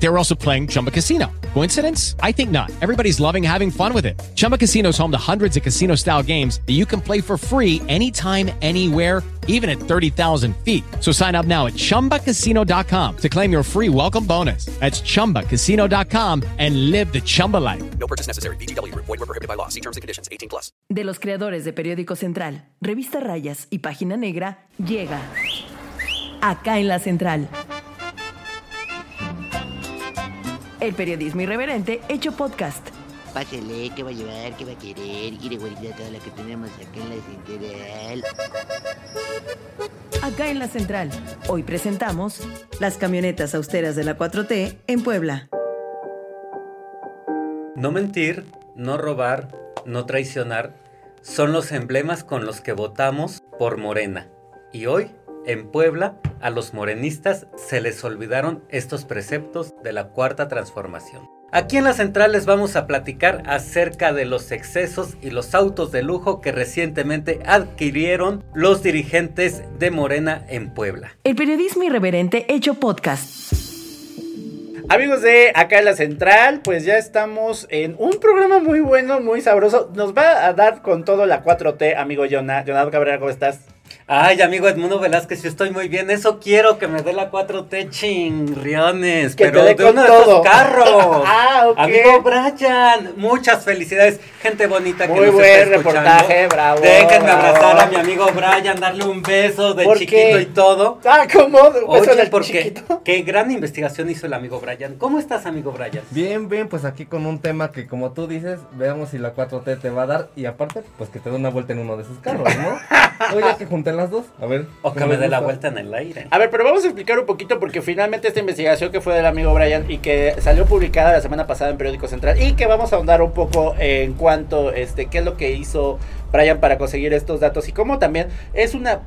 They were also playing Chumba Casino. Coincidence? I think not. Everybody's loving having fun with it. Chumba Casino is home to hundreds of casino style games that you can play for free anytime, anywhere, even at 30,000 feet. So sign up now at chumbacasino.com to claim your free welcome bonus. That's chumbacasino.com and live the Chumba life. No purchase necessary. BGW. Void were prohibited by law. See terms and conditions. 18 plus. De los creadores de Periódico Central, Revista Rayas y Página Negra, llega Acá en la Central. El periodismo irreverente hecho podcast. Pásele, ¿qué va a llevar? ¿Qué va a querer? Quiere guardar todo lo que tenemos acá en la central. Acá en la Central. Hoy presentamos las camionetas austeras de la 4T en Puebla. No mentir, no robar, no traicionar son los emblemas con los que votamos por Morena. Y hoy, en Puebla, a los morenistas se les olvidaron estos preceptos de la cuarta transformación. Aquí en la central les vamos a platicar acerca de los excesos y los autos de lujo que recientemente adquirieron los dirigentes de Morena en Puebla. El periodismo irreverente hecho podcast. Amigos de acá en la central, pues ya estamos en un programa muy bueno, muy sabroso. Nos va a dar con todo la 4T, amigo Jonah. Jonah Cabrera, ¿cómo estás? Ay, amigo Edmundo Velázquez, yo estoy muy bien. Eso quiero que me dé la 4T chingriones. Que pero te dé de con uno de esos carros. Ah, ok. Amigo Brian, muchas felicidades. Gente bonita que Muy nos buen está escuchando. reportaje, bravo, Déjenme bravo. abrazar a mi amigo Brian, darle un beso de ¿Por chiquito qué? y todo. Ah, ¿cómo? Oye, del porque chiquito? qué gran investigación hizo el amigo Brian. ¿Cómo estás, amigo Brian? Bien, bien, pues aquí con un tema que como tú dices, veamos si la 4T te va a dar y aparte, pues que te dé una vuelta en uno de sus carros, ¿no? Oye, que junten las dos, a ver. O que ¿cómo me dé la vuelta en el aire. A ver, pero vamos a explicar un poquito porque finalmente esta investigación que fue del amigo Brian y que salió publicada la semana pasada en Periódico Central y que vamos a ahondar un poco en cuanto, este, qué es lo que hizo Brian para conseguir estos datos y cómo también es una,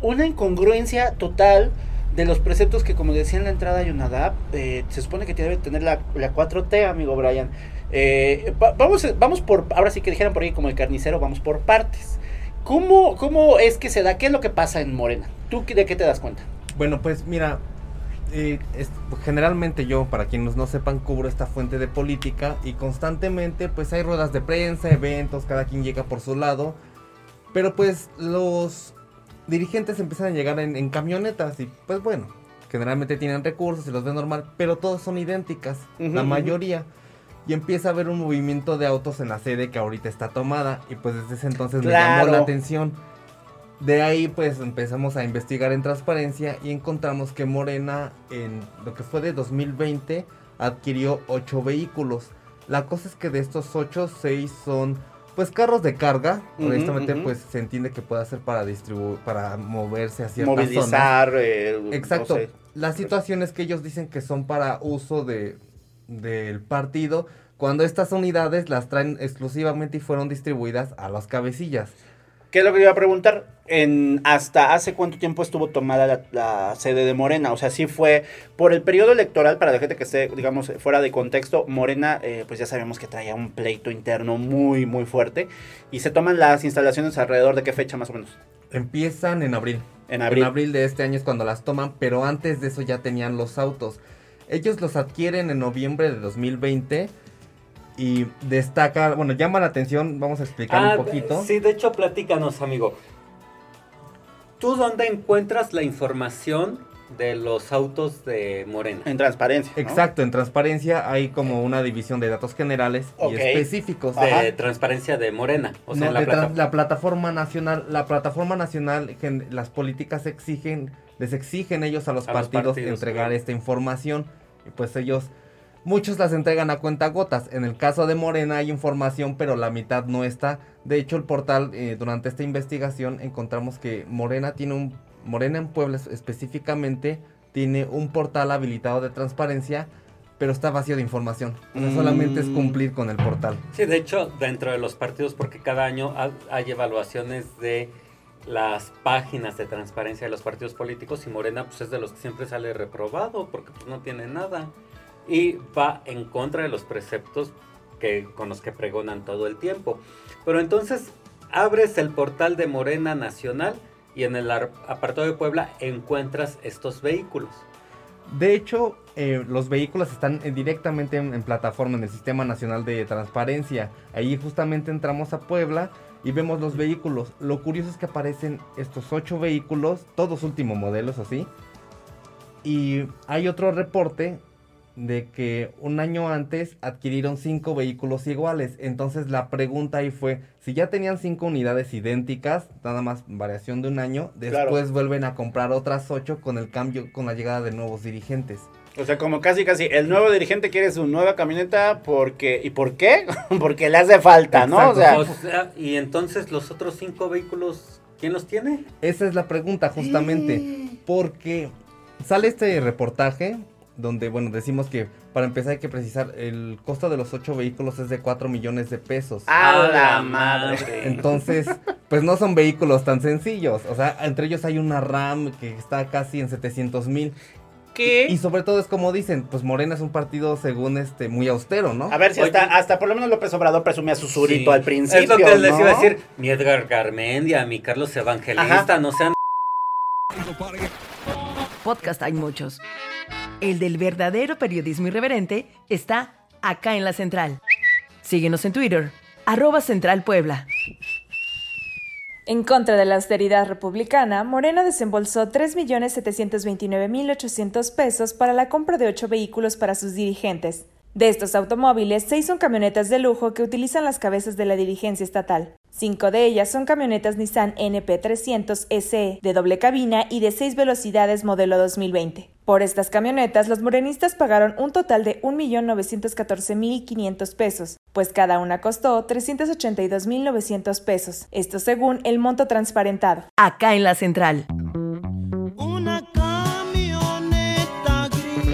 una incongruencia total de los preceptos que como decía en la entrada Yonadab, eh, se supone que debe tener la, la 4T, amigo Brian. Eh, va- vamos, vamos por, ahora sí que dijeran por ahí como el carnicero, vamos por partes. ¿Cómo, ¿Cómo es que se da? ¿Qué es lo que pasa en Morena? ¿Tú de qué te das cuenta? Bueno, pues mira, eh, es- generalmente yo, para quienes no sepan, cubro esta fuente de política y constantemente pues hay ruedas de prensa, eventos, cada quien llega por su lado, pero pues los dirigentes empiezan a llegar en, en camionetas y pues bueno, generalmente tienen recursos, se los ve normal, pero todas son idénticas, la mayoría. Y empieza a haber un movimiento de autos en la sede que ahorita está tomada y pues desde ese entonces me llamó la atención. De ahí pues empezamos a investigar en transparencia y encontramos que Morena en lo que fue de 2020 adquirió 8 vehículos. La cosa es que de estos 8, 6 son pues carros de carga. Honestamente pues se entiende que puede ser para distribuir, para moverse a ciertas zonas. Movilizar. eh, Exacto. no sé. La situación es que ellos dicen que son para uso de del partido cuando estas unidades las traen exclusivamente y fueron distribuidas a las cabecillas. ¿Qué es lo que iba a preguntar? En, ¿Hasta hace cuánto tiempo estuvo tomada la, la sede de Morena? O sea, sí fue por el periodo electoral, para la gente que esté, digamos, fuera de contexto, Morena, eh, pues ya sabemos que traía un pleito interno muy, muy fuerte. Y se toman las instalaciones alrededor de qué fecha más o menos. Empiezan en abril. En abril. En abril de este año es cuando las toman, pero antes de eso ya tenían los autos. Ellos los adquieren en noviembre de 2020 y destaca, bueno, llama la atención, vamos a explicar Ah, un poquito. Sí, de hecho, platícanos, amigo. ¿Tú dónde encuentras la información de los autos de Morena? En transparencia. ¿no? Exacto, en transparencia hay como una división de datos generales y específicos. De Ajá. transparencia de Morena. O sea, No, en la de plata- tran- la plataforma nacional, la plataforma nacional, las políticas exigen, les exigen ellos a los, A los partidos, entregar esta información y pues ellos, muchos las entregan a cuentagotas. En el caso de Morena hay información, pero la mitad no está. De hecho, el portal eh, durante esta investigación encontramos que Morena tiene un, Morena en Puebla es- específicamente tiene un portal habilitado de transparencia. Pero está vacío de información. O sea, solamente es Mm. cumplir con el portal. Sí, de hecho, dentro de los partidos, porque cada año ha- hay evaluaciones de las páginas de transparencia de los partidos políticos y Morena pues es de los que siempre sale reprobado porque pues no tiene nada y va en contra de los preceptos que, con los que pregonan todo el tiempo. Pero entonces abres el portal de Morena Nacional y en el ar- apartado de Puebla encuentras estos vehículos. De hecho, eh, los vehículos están eh, directamente en, en plataforma en el Sistema Nacional de Transparencia. Ahí justamente entramos a Puebla y vemos los vehículos. Lo curioso es que aparecen estos ocho vehículos, todos último modelos así. Y hay otro reporte de que un año antes adquirieron cinco vehículos iguales. Entonces la pregunta ahí fue, si ya tenían cinco unidades idénticas, nada más variación de un año, Claro. después vuelven a comprar otras ocho con el cambio, con la llegada de nuevos dirigentes. O sea, como casi casi el nuevo dirigente quiere su nueva camioneta porque ¿y por qué? porque le hace falta, ¿no? O sea, O sea, y entonces los otros cinco vehículos, ¿quién los tiene? Esa es la pregunta justamente, porque sale este reportaje donde, bueno, decimos que para empezar hay que precisar, el costo de los ocho vehículos es de 4 millones de pesos. a la madre. Entonces, pues no son vehículos tan sencillos. O sea, entre ellos hay una RAM que está casi en 700 mil. ¿Qué? Y sobre todo es como dicen, pues Morena es un partido según este muy austero, ¿no? A ver si Oye. hasta, hasta por lo menos López Obrador presumía su surito Sí. al principio. Es lo que les iba a decir. Mi Edgar Garmendia, mi Carlos Evangelista, Ajá. no sean Podcast hay muchos. El del verdadero periodismo irreverente está acá en la central. Síguenos en Twitter, arroba Central Puebla. En contra de la austeridad republicana, Morena desembolsó 3.729.800 pesos para la compra de ocho vehículos para sus dirigentes. De estos automóviles, seis son camionetas de lujo que utilizan las cabezas de la dirigencia estatal. Cinco de ellas son camionetas Nissan NP300 SE de doble cabina y de seis velocidades modelo 2020. Por estas camionetas, los morenistas pagaron un total de 1.914.500 pesos, pues cada una costó 382.900 pesos, esto según el monto transparentado. Acá en la central. Una camioneta gris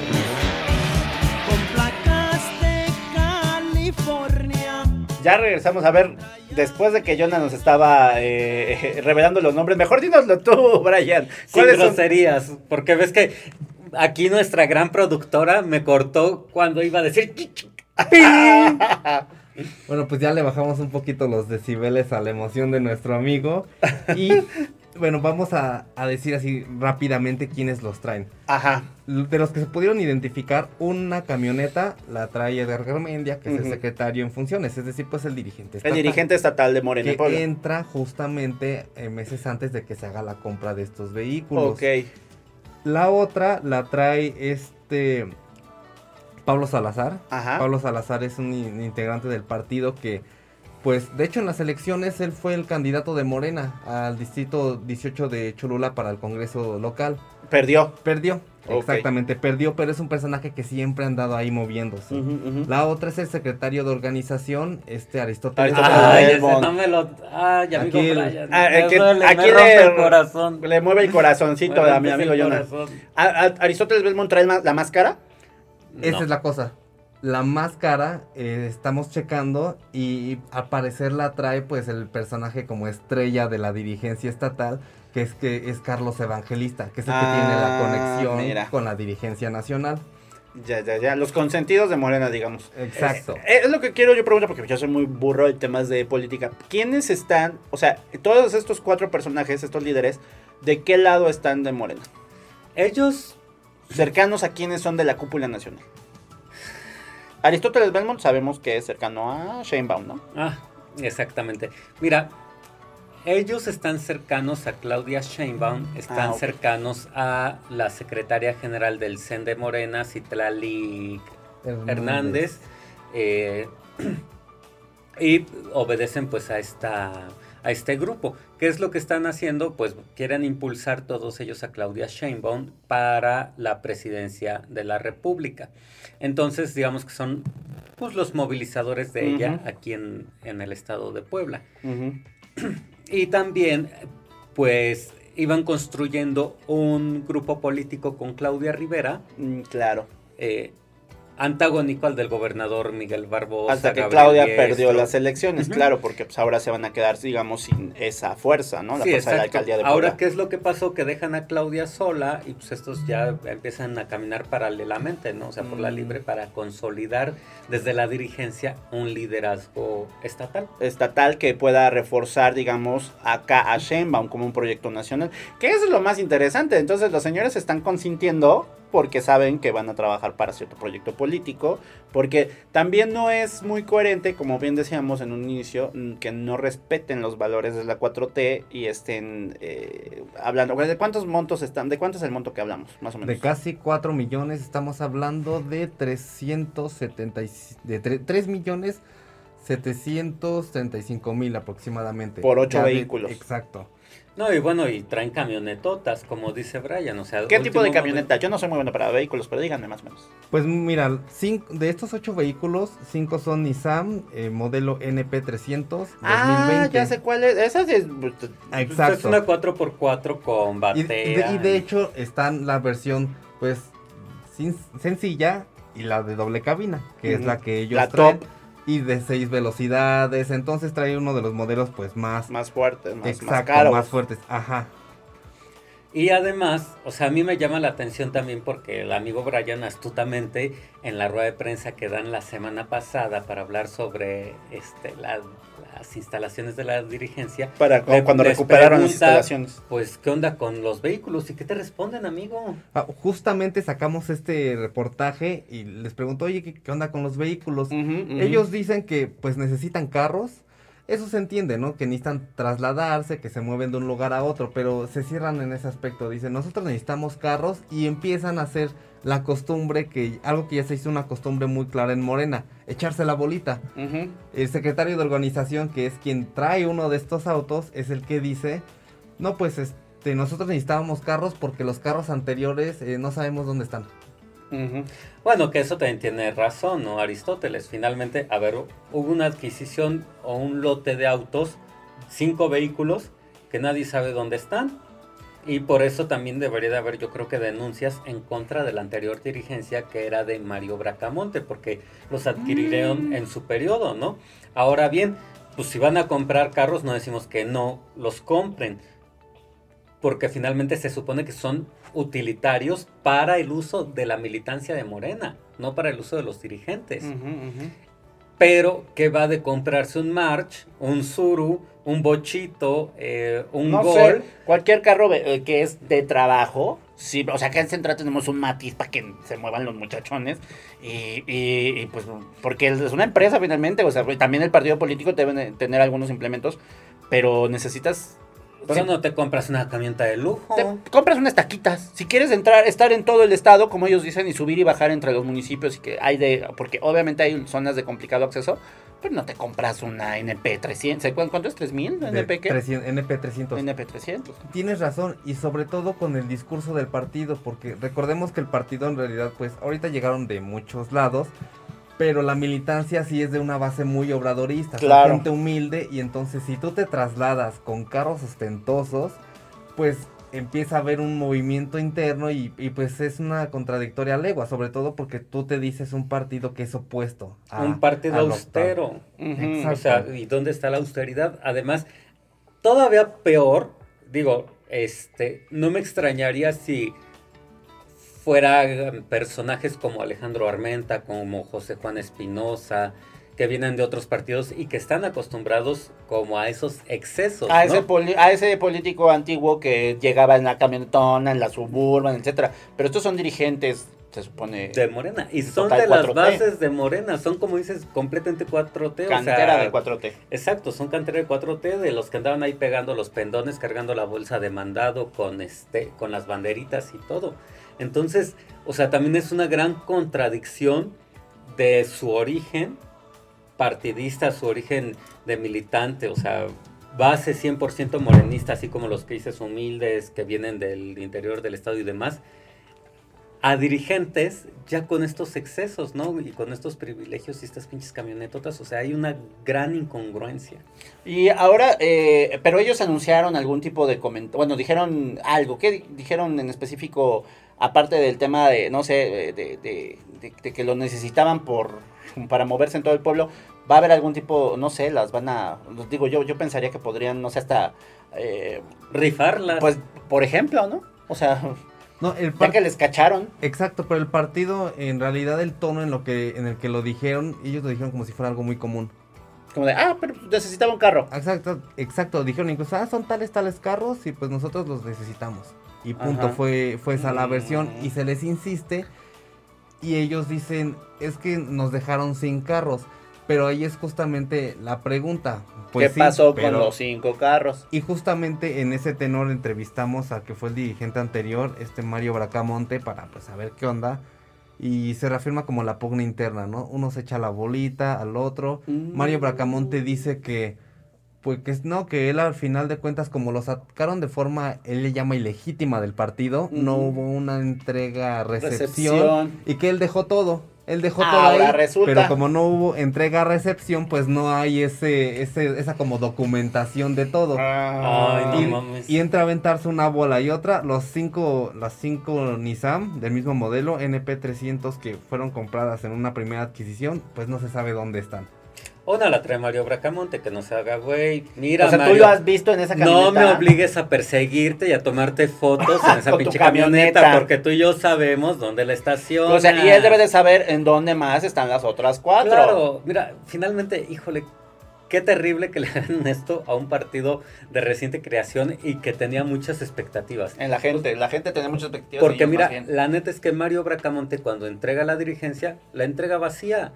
con placas de California. Ya regresamos a ver, después de que Jonah nos estaba eh, revelando los nombres, mejor dínoslo tú, Brian. sin ¿Cuáles son? groserías. Porque ves que aquí nuestra gran productora me cortó cuando iba a decir. Bueno, pues ya le bajamos un poquito los decibeles a la emoción de nuestro amigo. Y bueno, vamos a, a decir así rápidamente quiénes los traen. Ajá. De los que se pudieron identificar, una camioneta la trae Edgar Garmendia, que es el secretario en funciones, es decir, pues el dirigente. El estatal, dirigente estatal de Morena. Que Puebla. entra justamente eh, meses antes de que se haga la compra de estos vehículos. Ok. La otra la trae este Pablo Salazar. Ajá. Pablo Salazar es un in- integrante del partido que, pues, de hecho en las elecciones él fue el candidato de Morena al distrito 18 de Cholula para el Congreso local. Perdió. Perdió, exactamente, perdió, pero es un personaje que siempre ha andado ahí moviéndose. La otra es el secretario de organización, este Aristóteles. Aristóteles. Ay, ese no me lo. Ay, amigo Aquí Brian. Ah, eh, que- duele, aquí le- rompe el corazón. Le mueve el corazoncito a mi amigo corazón. ¿A- a- ¿Aristóteles Belmont trae la máscara? Esa No. es la cosa. La máscara, eh, estamos checando y al parecer la trae pues el personaje como estrella de la dirigencia estatal, que es que es Carlos Evangelista, que es el que Ah, tiene la conexión mira. con la dirigencia nacional. Ya, ya, ya. Los consentidos de Morena, digamos. Exacto. Eh, es lo que quiero yo preguntar, porque yo soy muy burro en temas de política. ¿Quiénes están, o sea, todos estos cuatro personajes, estos líderes, de qué lado están de Morena? Ellos. Cercanos a quiénes son de la cúpula nacional. Aristóteles Belmont sabemos que es cercano a Sheinbaum, ¿no? Ah, exactamente. Mira, ellos están cercanos a Claudia Sheinbaum, están Ah, cercanos a la secretaria general del CEN de Morena, Citlali Hernández, eh, y obedecen pues a esta a este grupo. ¿Qué es lo que están haciendo? Pues quieren impulsar todos ellos a Claudia Sheinbaum para la presidencia de la República. Entonces, digamos que son pues los movilizadores de ella aquí en, en el estado de Puebla. Y también, pues, iban construyendo un grupo político con Claudia Rivera, Mm, claro. eh, antagónico al del gobernador Miguel Barbosa. Hasta que Gabriel Claudia perdió las elecciones, claro, porque pues ahora se van a quedar, digamos, sin esa fuerza, ¿no? La Sí, fuerza de la alcaldía de Ahora, Puebla. ¿qué es lo que pasó? Que dejan a Claudia sola y pues estos ya empiezan a caminar paralelamente, ¿no? O sea, por la Mm. libre para consolidar desde la dirigencia un liderazgo estatal. estatal que pueda reforzar, digamos, acá a Sheinbaum como un proyecto nacional. Que eso es lo más interesante. Entonces los señores se están consintiendo porque saben que van a trabajar para cierto proyecto político, porque también no es muy coherente, como bien decíamos en un inicio, mm, que no respeten los valores de la 4T y estén eh, hablando. ¿De cuántos montos están? ¿De cuánto es el monto que hablamos, más o menos? De casi 4 millones, estamos hablando de 370, y- de 3 millones 735 mil aproximadamente. Por ocho Ya de- vehículos. exacto. No, y bueno, y traen camionetotas, como dice Brian, o sea... ¿Qué tipo de camioneta? Yo no soy muy bueno para vehículos, pero díganme más o menos. Pues mira, cinco, de estos 8 vehículos, 5 son Nissan, eh, modelo NP300 Ah, 2020. ya sé cuál es. Esa es... modelo- Es Exacto. una 4x4 con Y, de, y de hecho están la versión pues sin- sencilla y la de doble cabina, que es la que ellos La traen. top. Y de 6 velocidades, entonces trae uno de los modelos pues más, Más fuerte, más, exacto, más caro. más fuertes. Ajá. Y además, o sea, a mí me llama la atención también porque el amigo Brian astutamente en la rueda de prensa que dan la semana pasada para hablar sobre este, la- las instalaciones de la dirigencia. Para le- cuando recuperaron las instalaciones. Pues, ¿qué onda con los vehículos? ¿Y qué te responden, amigo? Ah, justamente sacamos este reportaje y les pregunto, oye, ¿qué, qué onda con los vehículos? Ellos dicen que pues necesitan carros. Eso se entiende, ¿no? Que necesitan trasladarse, que se mueven de un lugar a otro, pero se cierran en ese aspecto. Dicen, nosotros necesitamos carros y empiezan a hacer la costumbre que, algo que ya se hizo una costumbre muy clara en Morena, echarse la bolita. El secretario de organización, que es quien trae uno de estos autos, es el que dice, no, pues este, nosotros necesitábamos carros porque los carros anteriores eh, no sabemos dónde están. Bueno, que eso también tiene razón, ¿no? Aristóteles, finalmente, a ver, hubo una adquisición o un lote de autos, cinco vehículos, que nadie sabe dónde están. Y por eso también debería de haber, yo creo que denuncias en contra de la anterior dirigencia que era de Mario Bracamonte, porque los adquirieron en su periodo, ¿no? Ahora bien, pues si van a comprar carros, no decimos que no los compren, porque finalmente se supone que son utilitarios para el uso de la militancia de Morena, no para el uso de los dirigentes. Ujú, ujú. Pero que va de comprarse un March, un Suru, un Bochito, eh, un No Gol. sé, cualquier carro eh, que es de trabajo, sí, o sea, acá en Central tenemos un matiz para que se muevan los muchachones, y, y- y, pues, porque es una empresa finalmente, o sea, también el partido político debe de tener algunos implementos, pero necesitas... Pero sí, no te compras una camioneta de lujo. te compras unas taquitas. Si quieres entrar, estar en todo el estado, como ellos dicen, y subir y bajar entre los municipios, y que hay de, porque obviamente hay zonas de complicado acceso, pero no te compras una NP300. ¿Cu- ¿Cuánto es? ¿3000? De ¿NP qué? 300 NP300. NP300. Tienes razón, y sobre todo con el discurso del partido, porque recordemos que el partido en realidad, pues ahorita llegaron de muchos lados, pero la militancia sí es de una base muy obradorista, Claro. gente humilde, y entonces si tú te trasladas con carros ostentosos, pues empieza a haber un movimiento interno y, y, pues es una contradictoria legua, sobre todo porque tú te dices un partido que es opuesto. a- un partido a austero. Exacto. O sea, ¿y dónde está la austeridad? Además, todavía peor, digo, este, no me extrañaría si fueran personajes como Alejandro Armenta, como José Juan Espinosa, que vienen de otros partidos y que están acostumbrados como a esos excesos. A ¿no? ese, poli- a ese político antiguo que llegaba en la camionetona, en la suburban, etcétera. Pero estos son dirigentes, se supone. de Morena. Y son de las 4T. bases de Morena. Son, como dices, completamente 4T. o cantera sea, de 4T. Exacto, son cantera de 4T de los que andaban ahí pegando los pendones, cargando la bolsa de mandado con este, con las banderitas y todo. Entonces, o sea, también es una gran contradicción de su origen partidista, su origen de militante, o sea, base 100% morenista, así como los que humildes que vienen del interior del estado y demás. a dirigentes ya con estos excesos, ¿no? Y con estos privilegios y estas pinches camionetotas. O sea, hay una gran incongruencia. Y ahora, eh, pero ellos anunciaron algún tipo de comentario, bueno, dijeron algo, ¿qué di- dijeron en específico, aparte del tema de, no sé, de, de- de- de- de que lo necesitaban por para moverse en todo el pueblo? ¿Va a haber algún tipo, no sé, las van a, los digo yo, yo pensaría que podrían, no sé, hasta, eh, Rifarlas. pues, por ejemplo, ¿no? O sea, No, el ya que les cacharon, Exacto, pero el partido, en realidad el tono en lo que en el que lo dijeron, ellos lo dijeron como si fuera algo muy común. como de, ah, pero necesitaba un carro. Exacto, exacto, dijeron incluso, ah, son tales, tales carros y pues nosotros los necesitamos. Y punto, Ajá. fue, fue esa la Mm. versión y se les insiste y ellos dicen, es que nos dejaron sin carros, pero ahí es justamente la pregunta. Pues ¿Qué sí, pasó pero- con los cinco carros? Y justamente en ese tenor entrevistamos a que fue el dirigente anterior, este Mario Bracamonte, para pues saber qué onda. Y se reafirma como la pugna interna, ¿no? Uno se echa la bolita al otro. Mm. Mario Bracamonte dice que, pues que no, que él al final de cuentas, como lo sacaron de forma, él le llama ilegítima del partido, no hubo una entrega, recepción, Recepción. y que él dejó todo. Él dejó todo Ahora ahí, resulta. pero como no hubo entrega-recepción, pues no hay ese, ese, esa como documentación de todo. Ah. Ay, no y, mames. y entra a aventarse una bola y otra. Los cinco, las cinco Nissan del mismo modelo, NP300, que fueron compradas en una primera adquisición, pues no se sabe dónde están. Una la trae Mario Bracamonte, que no se haga güey. Mira, o sea, tú lo has visto en esa camioneta. no me obligues a perseguirte y a tomarte fotos en esa pinche camioneta, camioneta. porque tú y yo sabemos dónde la estaciona. O sea, y él debe de saber en dónde más están las otras cuatro. Claro, mira, finalmente, híjole, qué terrible que le hagan esto a un partido de reciente creación y que tenía muchas expectativas. En la gente, la gente tiene muchas expectativas. Porque mira, la neta es que Mario Bracamonte cuando entrega la dirigencia, la entrega vacía.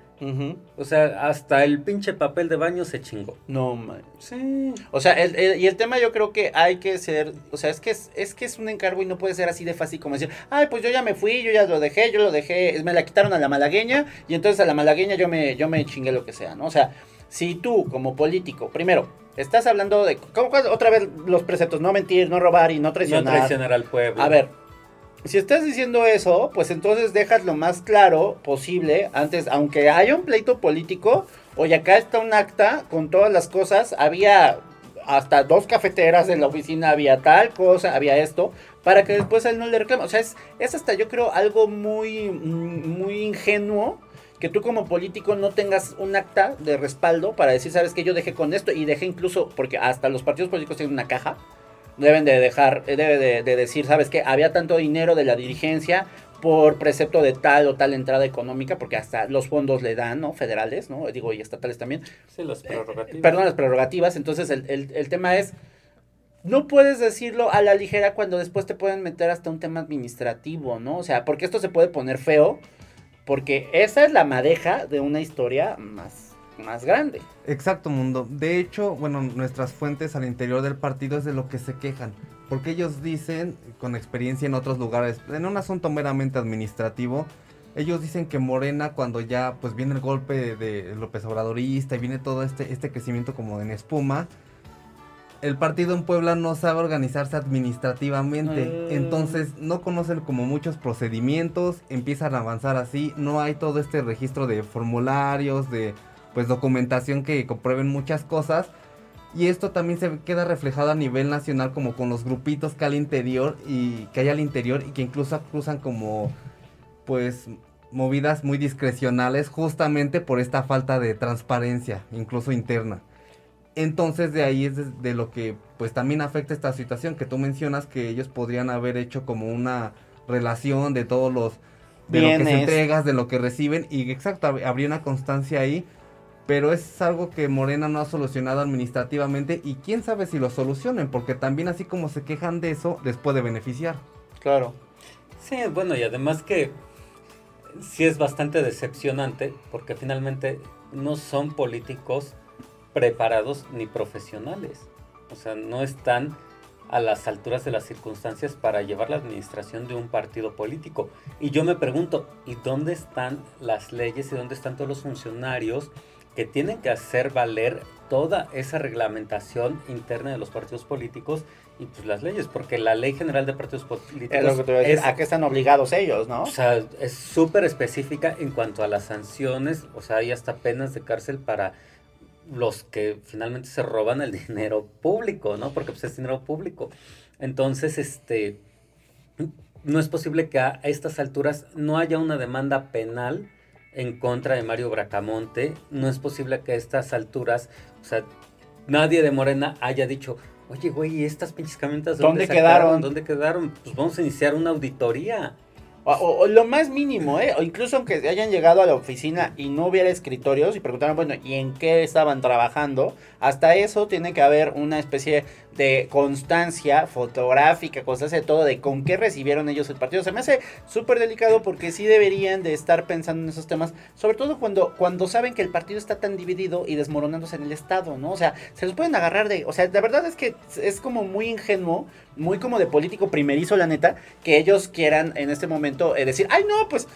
O sea, hasta el pinche papel de baño se chingó. No, man. Sí. O sea, el- el- y el tema yo creo que hay que ser, o sea, es que es, es que es un encargo y no puede ser así de fácil como decir, ay, pues yo ya me fui, yo ya lo dejé, yo lo dejé, me la quitaron a la malagueña y entonces a la malagueña yo me, yo me chingué lo que sea, ¿no? O sea, si tú como político, primero, estás hablando de, ¿cómo, otra vez los preceptos, no mentir, no robar y no No traicionar. traicionar al pueblo. A ver, si estás diciendo eso, pues entonces dejas lo más claro posible antes, aunque haya un pleito político, oye, acá está un acta con todas las cosas, había hasta dos cafeteras en la oficina, había tal cosa, había esto, para que después él no le reclame. O sea, es, es hasta yo creo algo muy, mm, muy ingenuo que tú como político no tengas un acta de respaldo para decir, sabes que yo dejé con esto y dejé incluso, porque hasta los partidos políticos tienen una caja, deben de dejar, eh, debe de, de decir, sabes que había tanto dinero de la dirigencia por precepto de tal o tal entrada económica, porque hasta los fondos le dan, ¿no? Federales, ¿no? Digo, y estatales también. Sí, las prerrogativas. Perdón, las prerrogativas. Entonces, el, el- el tema es, no puedes decirlo a la ligera cuando después te pueden meter hasta un tema administrativo, ¿no? O sea, porque esto se puede poner feo, porque esa es la madeja de una historia más, más grande. Exacto, mundo. De hecho, bueno, nuestras fuentes al interior del partido es de lo que se quejan. Porque ellos dicen, con experiencia en otros lugares, en un asunto meramente administrativo, ellos dicen que Morena, cuando ya pues viene el golpe de López Obradorista y viene todo este, este crecimiento como en espuma, el partido en Puebla no sabe organizarse administrativamente. Mm. Entonces no conocen como muchos procedimientos, empiezan a avanzar así, no hay todo este registro de formularios, de pues documentación que comprueben muchas cosas. Y esto también se queda reflejado a nivel nacional como con los grupitos que hay al interior y que hay al interior y que incluso cruzan como pues movidas muy discrecionales justamente por esta falta de transparencia, incluso interna. Entonces de ahí es de, de lo que pues también afecta esta situación que tú mencionas que ellos podrían haber hecho como una relación de todos los de lo que se entregas, de lo que reciben y exacto, hab- habría una constancia ahí, pero es algo que Morena no ha solucionado administrativamente y quién sabe si lo solucionen, porque también así como se quejan de eso, les puede beneficiar. Claro. Sí, bueno, y además que sí es bastante decepcionante porque finalmente no son políticos preparados ni profesionales. O sea, no están a las alturas de las circunstancias para llevar la administración de un partido político. Y yo me pregunto, ¿y dónde están las leyes y dónde están todos los funcionarios que tienen que hacer valer toda esa reglamentación interna de los partidos políticos y pues las leyes, porque la ley general de partidos políticos Es lo que te voy a decir. es- ¿A qué están obligados ellos, no? o sea, es súper específica en cuanto a las sanciones, o sea, hay hasta penas de cárcel para los que finalmente se roban el dinero público, ¿no? Porque pues es dinero público. Entonces, este, no es posible que a estas alturas no haya una demanda penal en contra de Mario Bracamonte. No es posible que a estas alturas, o sea, nadie de Morena haya dicho, oye, güey, ¿y estas pinches camionetas ¿Dónde sacaron? quedaron? ¿Dónde quedaron? Pues vamos a iniciar una auditoría. O, lo más mínimo, ¿eh? O incluso aunque hayan llegado a la oficina y no hubiera escritorios y preguntaran, bueno, ¿y en qué estaban trabajando? Hasta eso tiene que haber una especie de constancia fotográfica, constancia de todo, de con qué recibieron ellos el partido. Se me hace súper delicado porque sí deberían de estar pensando en esos temas, sobre todo cuando, cuando saben que el partido está tan dividido y desmoronándose en el Estado, ¿no? O sea, se los pueden agarrar de... O sea, la verdad es que es como muy ingenuo, muy como de político primerizo, la neta, que ellos quieran en este momento eh, decir, ay, no, pues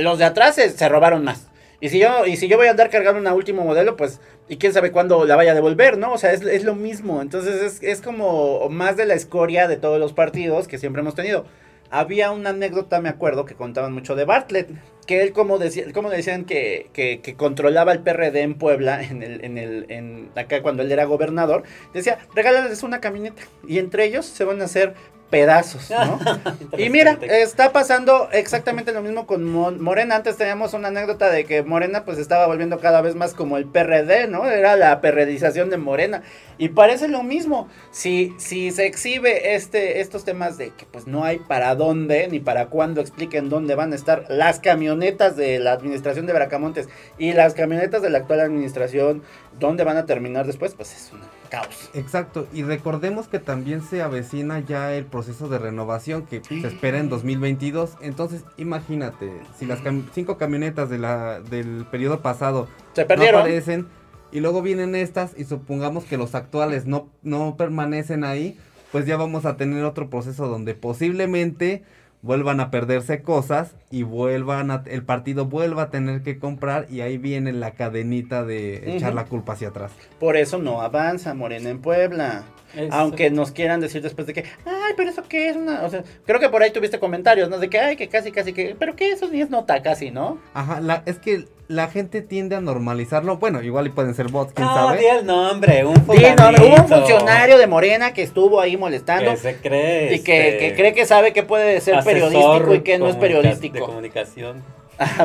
los de atrás se, se robaron más. Y si yo y si yo voy a andar cargando una último modelo, pues, y quién sabe cuándo la vaya a devolver, ¿no? O sea, es, es lo mismo. Entonces es, es como más de la escoria de todos los partidos que siempre hemos tenido. Había una anécdota, me acuerdo, que contaban mucho de Bartlett, que él como decía, como decían que, que, que controlaba el PRD en Puebla, en el, en el, en acá cuando él era gobernador, decía, regálales una camioneta. Y entre ellos se van a hacer pedazos, ¿no? Y mira, está pasando exactamente lo mismo con Mo- Morena. Antes teníamos una anécdota de que Morena pues estaba volviendo cada vez más como el PRD, ¿no? Era la perredización de Morena. Y parece lo mismo. Si, si se exhibe este, estos temas de que pues no hay para dónde ni para cuándo expliquen dónde van a estar las camionetas de la administración de Bracamontes y las camionetas de la actual administración, dónde van a terminar después, pues es un caos. Exacto, y recordemos que también se avecina ya el proceso de renovación que se espera en 2022. Entonces, imagínate, si las cam- cinco camionetas de la, del periodo pasado Se no perdieron. aparecen y luego vienen estas y supongamos que los actuales no, no permanecen ahí, pues ya vamos a tener otro proceso donde posiblemente vuelvan a perderse cosas y vuelvan a, el partido vuelva a tener que comprar y ahí viene la cadenita de echar la culpa hacia atrás. Por eso no avanza Morena en Puebla. Aunque nos quieran decir después de que, ay, pero eso qué es una. O sea, creo que por ahí tuviste comentarios, ¿no? De que, ay, que casi, casi, que. Pero que eso ni es nota casi, ¿no? Ajá, la, es que la gente tiende a normalizarlo. Bueno, igual y pueden ser bots, quién No, sabe. di el nombre, un Sí, no, fulanito. hubo un funcionario de Morena que estuvo ahí molestando. que se cree Y que, este, que cree que sabe que puede ser asesor periodístico y que no es periodístico. de comunicación.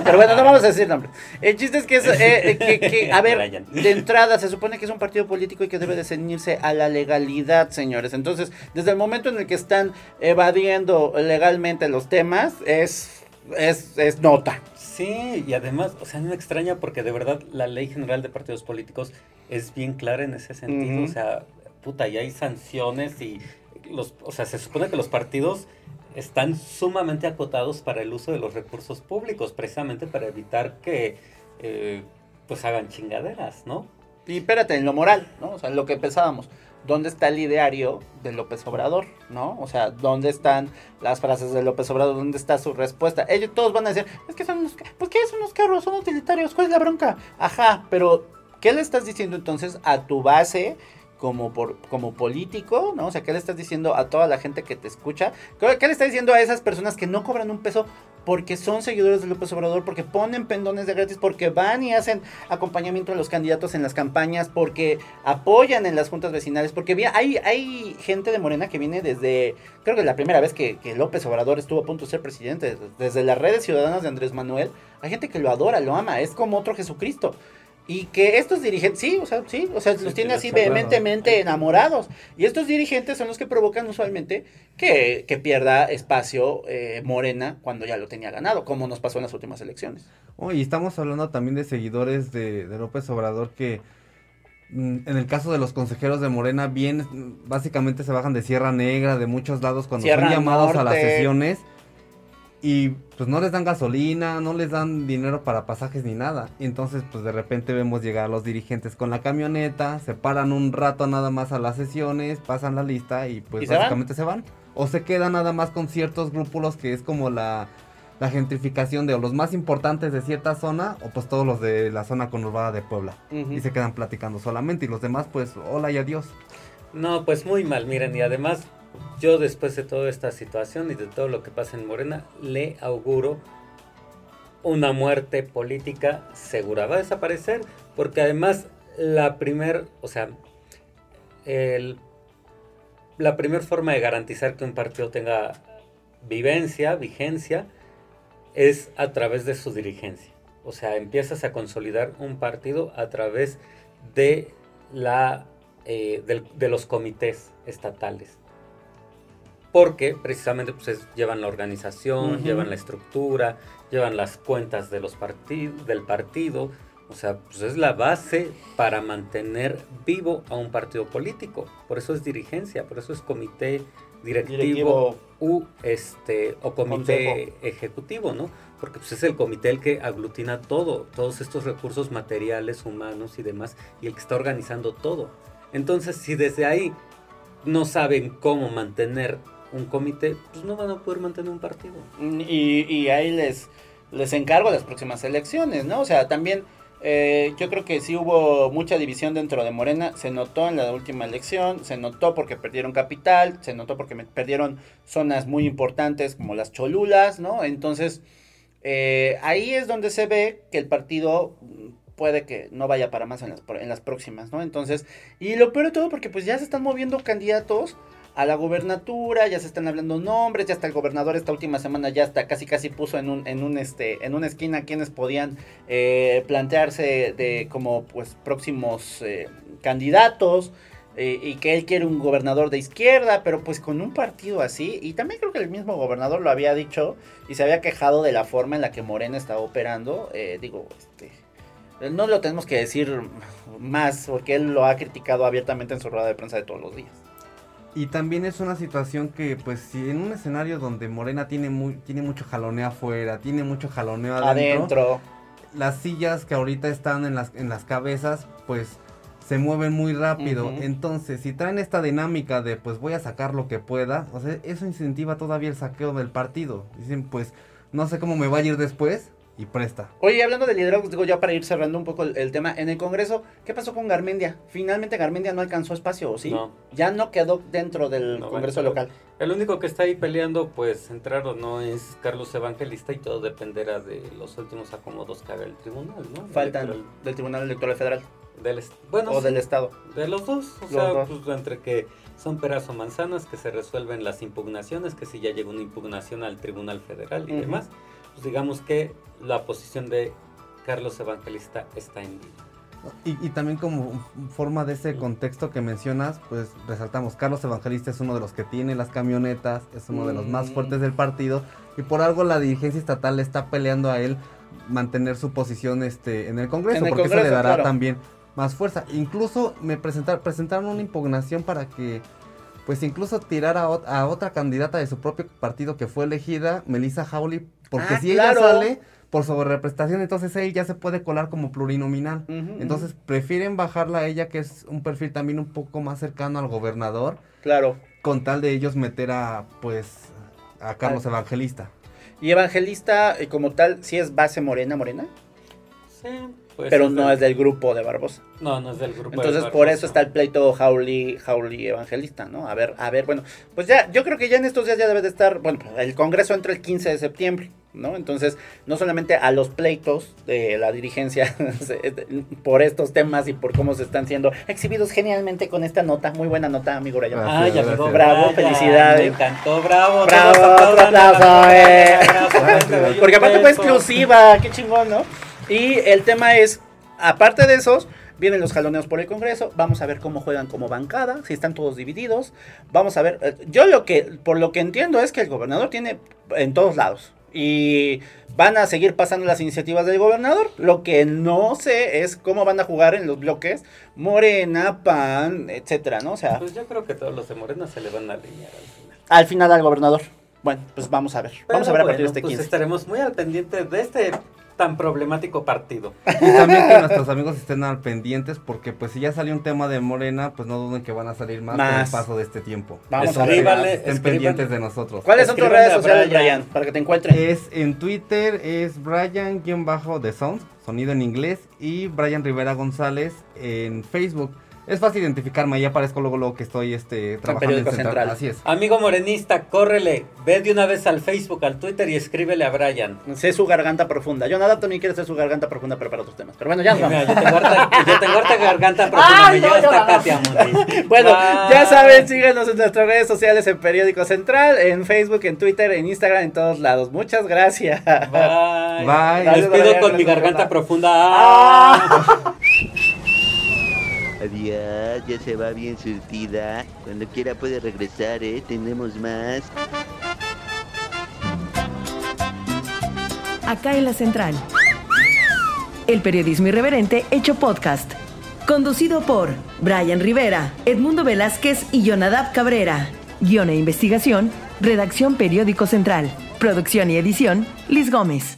Pero bueno, no vamos a decir nombre. El chiste es que, es, eh, que, que, a ver, de entrada se supone que es un partido político y que debe de ceñirse a la legalidad, señores. Entonces, desde el momento en el que están evadiendo legalmente los temas, es, es, es nota. Sí, y además, o sea, no me extraña porque de verdad la ley general de partidos políticos es bien clara en ese sentido. O sea, puta, y hay sanciones y los, o sea, se supone que los partidos están sumamente acotados para el uso de los recursos públicos, precisamente para evitar que eh, pues hagan chingaderas, ¿no? Y espérate, en lo moral, ¿no? O sea, lo que pensábamos. ¿Dónde está el ideario de López Obrador? ¿No? O sea, ¿dónde están las frases de López Obrador? ¿Dónde está su respuesta? Ellos todos van a decir, es que son unos, pues ¿qué son unos carros? Son utilitarios, ¿cuál es la bronca? Ajá, pero ¿qué le estás diciendo entonces a tu base como, por, como político? ¿No? O sea, ¿qué le estás diciendo a toda la gente que te escucha? ¿Qué, le estás diciendo a esas personas que no cobran un peso porque son seguidores de López Obrador, porque ponen pendones de gratis, porque van y hacen acompañamiento a los candidatos en las campañas, porque apoyan en las juntas vecinales, porque hay, hay gente de Morena que viene desde, creo que la primera vez que López Obrador estuvo a punto de ser presidente, desde las redes ciudadanas de Andrés Manuel, hay gente que lo adora, lo ama, es como otro Jesucristo. Y que estos dirigentes, sí, o sea, sí, o sea, los tiene así claro. vehementemente enamorados. Y estos dirigentes son los que provocan usualmente que, que pierda espacio eh, Morena cuando ya lo tenía ganado, como nos pasó en las últimas elecciones. Oh, y estamos hablando también de seguidores de, de López Obrador que mm, en el caso de los consejeros de Morena bien básicamente se bajan de Sierra Negra, de muchos lados cuando Sierra son llamados a las sesiones y pues no les dan gasolina, no les dan dinero para pasajes ni nada. Y entonces pues de repente vemos llegar a los dirigentes con la camioneta, se paran un rato nada más a las sesiones, pasan la lista y pues ¿Y se van? básicamente se van. O se quedan nada más con ciertos grupos que es como la, la gentrificación de o los más importantes de cierta zona o pues todos los de la zona conurbada de Puebla. Y se quedan platicando solamente y los demás pues hola y adiós. No, pues muy mal, miren, y además yo después de toda esta situación y de todo lo que pasa en Morena, le auguro una muerte política segura. Va a desaparecer porque además la primer, o sea, el, la primer forma de garantizar que un partido tenga vivencia, vigencia, es a través de su dirigencia. O sea, empiezas a consolidar un partido a través de la eh, de los comités estatales. Porque precisamente pues, es- llevan la organización, llevan la estructura, llevan las cuentas de los partidos, del partido. O sea, pues es la base para mantener vivo a un partido político. Por eso es dirigencia, por eso es comité directivo, Directivo. u este o comité ejecutivo, ¿no? Porque pues, es el comité el que aglutina todo, todos estos recursos materiales, humanos y demás, y el que está organizando todo. Entonces, si desde ahí no saben cómo mantener un comité, pues no van a poder mantener un partido. Y, y ahí les, les encargo las próximas elecciones, ¿no? O sea, también eh, yo creo que sí hubo mucha división dentro de Morena, se notó en la última elección, se notó porque perdieron capital, se notó porque perdieron zonas muy importantes como las Cholulas, ¿no? Entonces, eh, ahí es donde se ve que el partido mm, puede que no vaya para más en las, en las próximas, ¿no? Entonces, y lo peor de todo porque pues ya se están moviendo candidatos a la gubernatura, ya se están hablando nombres, ya hasta el gobernador esta última semana ya hasta casi casi puso en un, en un este, en una esquina quienes podían eh, plantearse de como pues próximos eh, candidatos. eh, y que él quiere un gobernador de izquierda, pero pues con un partido así, y también creo que el mismo gobernador lo había dicho y se había quejado de la forma en la que Morena estaba operando, eh, digo, este, no lo tenemos que decir más, porque él lo ha criticado abiertamente en su rueda de prensa de todos los días. Y también es una situación que, pues, si en un escenario donde Morena tiene muy, tiene mucho jaloneo afuera, tiene mucho jaloneo adentro, Adentro. las sillas que ahorita están en las, en las cabezas, pues, se mueven muy rápido. Entonces, si traen esta dinámica de, pues, voy a sacar lo que pueda, o sea, eso incentiva todavía el saqueo del partido. Dicen, pues, no sé cómo me va a ir después, y presta. Oye, hablando de liderazgo, digo ya para ir cerrando un poco el, el tema, en el Congreso, ¿qué pasó con Garmendia? Finalmente Garmendia no alcanzó espacio, ¿o sí? No. Ya no quedó dentro del No, Congreso bueno, local. El único que está ahí peleando, pues entrar o no, es Carlos Evangelista y todo dependerá de los últimos acomodos que haga el tribunal, ¿no? Faltan Electoral del Tribunal Electoral Federal Del, bueno, o sí, del Estado. de los dos, o Los sea, dos. pues, entre que son peras o manzanas, que se resuelven las impugnaciones, que si ya llegó una impugnación al Tribunal Federal y demás, pues digamos que la posición de Carlos Evangelista está en vivo. Y, y también como forma de ese contexto que mencionas, pues resaltamos, Carlos Evangelista es uno de los que tiene las camionetas, es uno de los más fuertes del partido, y por algo la dirigencia estatal le está peleando a él mantener su posición este, en el Congreso, En el porque eso Congreso, le dará claro. también más fuerza. Incluso me presentar, presentaron una impugnación para que, pues incluso tirar a, ot- a otra candidata de su propio partido que fue elegida, Melissa Hawley, porque Ah, si claro. ella sale por sobrerepresentación, entonces él ya se puede colar como plurinominal. Entonces prefieren bajarla a ella, que es un perfil también un poco más cercano al gobernador, Claro. con tal de ellos meter a, pues, a Carlos Al- Evangelista. Y Evangelista, eh, como tal, sí es base morena, morena, Sí, pues, pero no del- es del grupo de Barbosa. No, no es del grupo. de Entonces por Barbosa. eso está el pleito Howley, Howley Evangelista, ¿no? A ver, a ver, bueno, pues ya, yo creo que ya en estos días ya debe de estar, bueno, el Congreso entra el 15 de septiembre, ¿no? Entonces, no solamente a los pleitos de la dirigencia por estos temas y por cómo se están siendo exhibidos genialmente con esta nota, muy buena nota, amigo. Gracias. Ah, ya llegó Bravo, felicidades. Me encantó, bravo. Bravo, otro aplauso, eh. aplaudan, Porque aparte fue exclusiva, qué chingón, ¿no? Y el tema es, aparte de esos, vienen los jaloneos por el Congreso, vamos a ver cómo juegan como bancada, si están todos divididos, vamos a ver, eh, yo lo que, por lo que entiendo es que el gobernador tiene en todos lados. Y van a seguir pasando las iniciativas del gobernador. Lo que no sé es cómo van a jugar en los bloques Morena, PAN, etcétera, ¿no? O sea, Pues yo creo que todos los de Morena se le van a alinear al final. al final al gobernador. Bueno, pues vamos a ver. Vamos a ver a partir de este pues 15. estaremos muy al pendiente de este tan problemático partido. Y también que nuestros amigos estén al pendientes porque pues si ya salió un tema de Morena, pues no duden que van a salir más, con el Más. paso de este tiempo. Vamos a ver. Escríbale, Estén escríbale. pendientes de nosotros. ¿Cuáles son tus redes sociales, Brian. Brian? Para que te encuentren. Es en Twitter es Brian-The Sound, sonido en inglés, y Brian Rivera González en Facebook. Es fácil identificarme, ahí aparezco luego, luego que estoy este, trabajando en Periódico Central. Central. Así es. Amigo morenista, córrele, ve de una vez al Facebook, al Twitter y escríbele a Brian. Sé su garganta profunda. Yo nada también quiere ser su garganta profunda, pero para otros temas. Pero bueno, ya nos Mira, vamos. yo tengo harta, yo tengo harta garganta profunda, Ay, me no. Katia. Bueno, Bye. ya saben, síganos en nuestras redes sociales en Periódico Central, en Facebook, en Twitter, en Instagram, en todos lados. Muchas gracias. Bye. Bye. Les pido con mi garganta profunda. Ah. Adiós, ya se va bien surtida. Cuando quiera puede regresar, ¿eh? Tenemos más. Acá en la Central. El periodismo irreverente hecho podcast. Conducido por Brian Rivera, Edmundo Velázquez y Jonadab Cabrera. Guión e investigación, redacción Periódico Central. Producción y edición, Liz Gómez.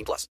18 plus.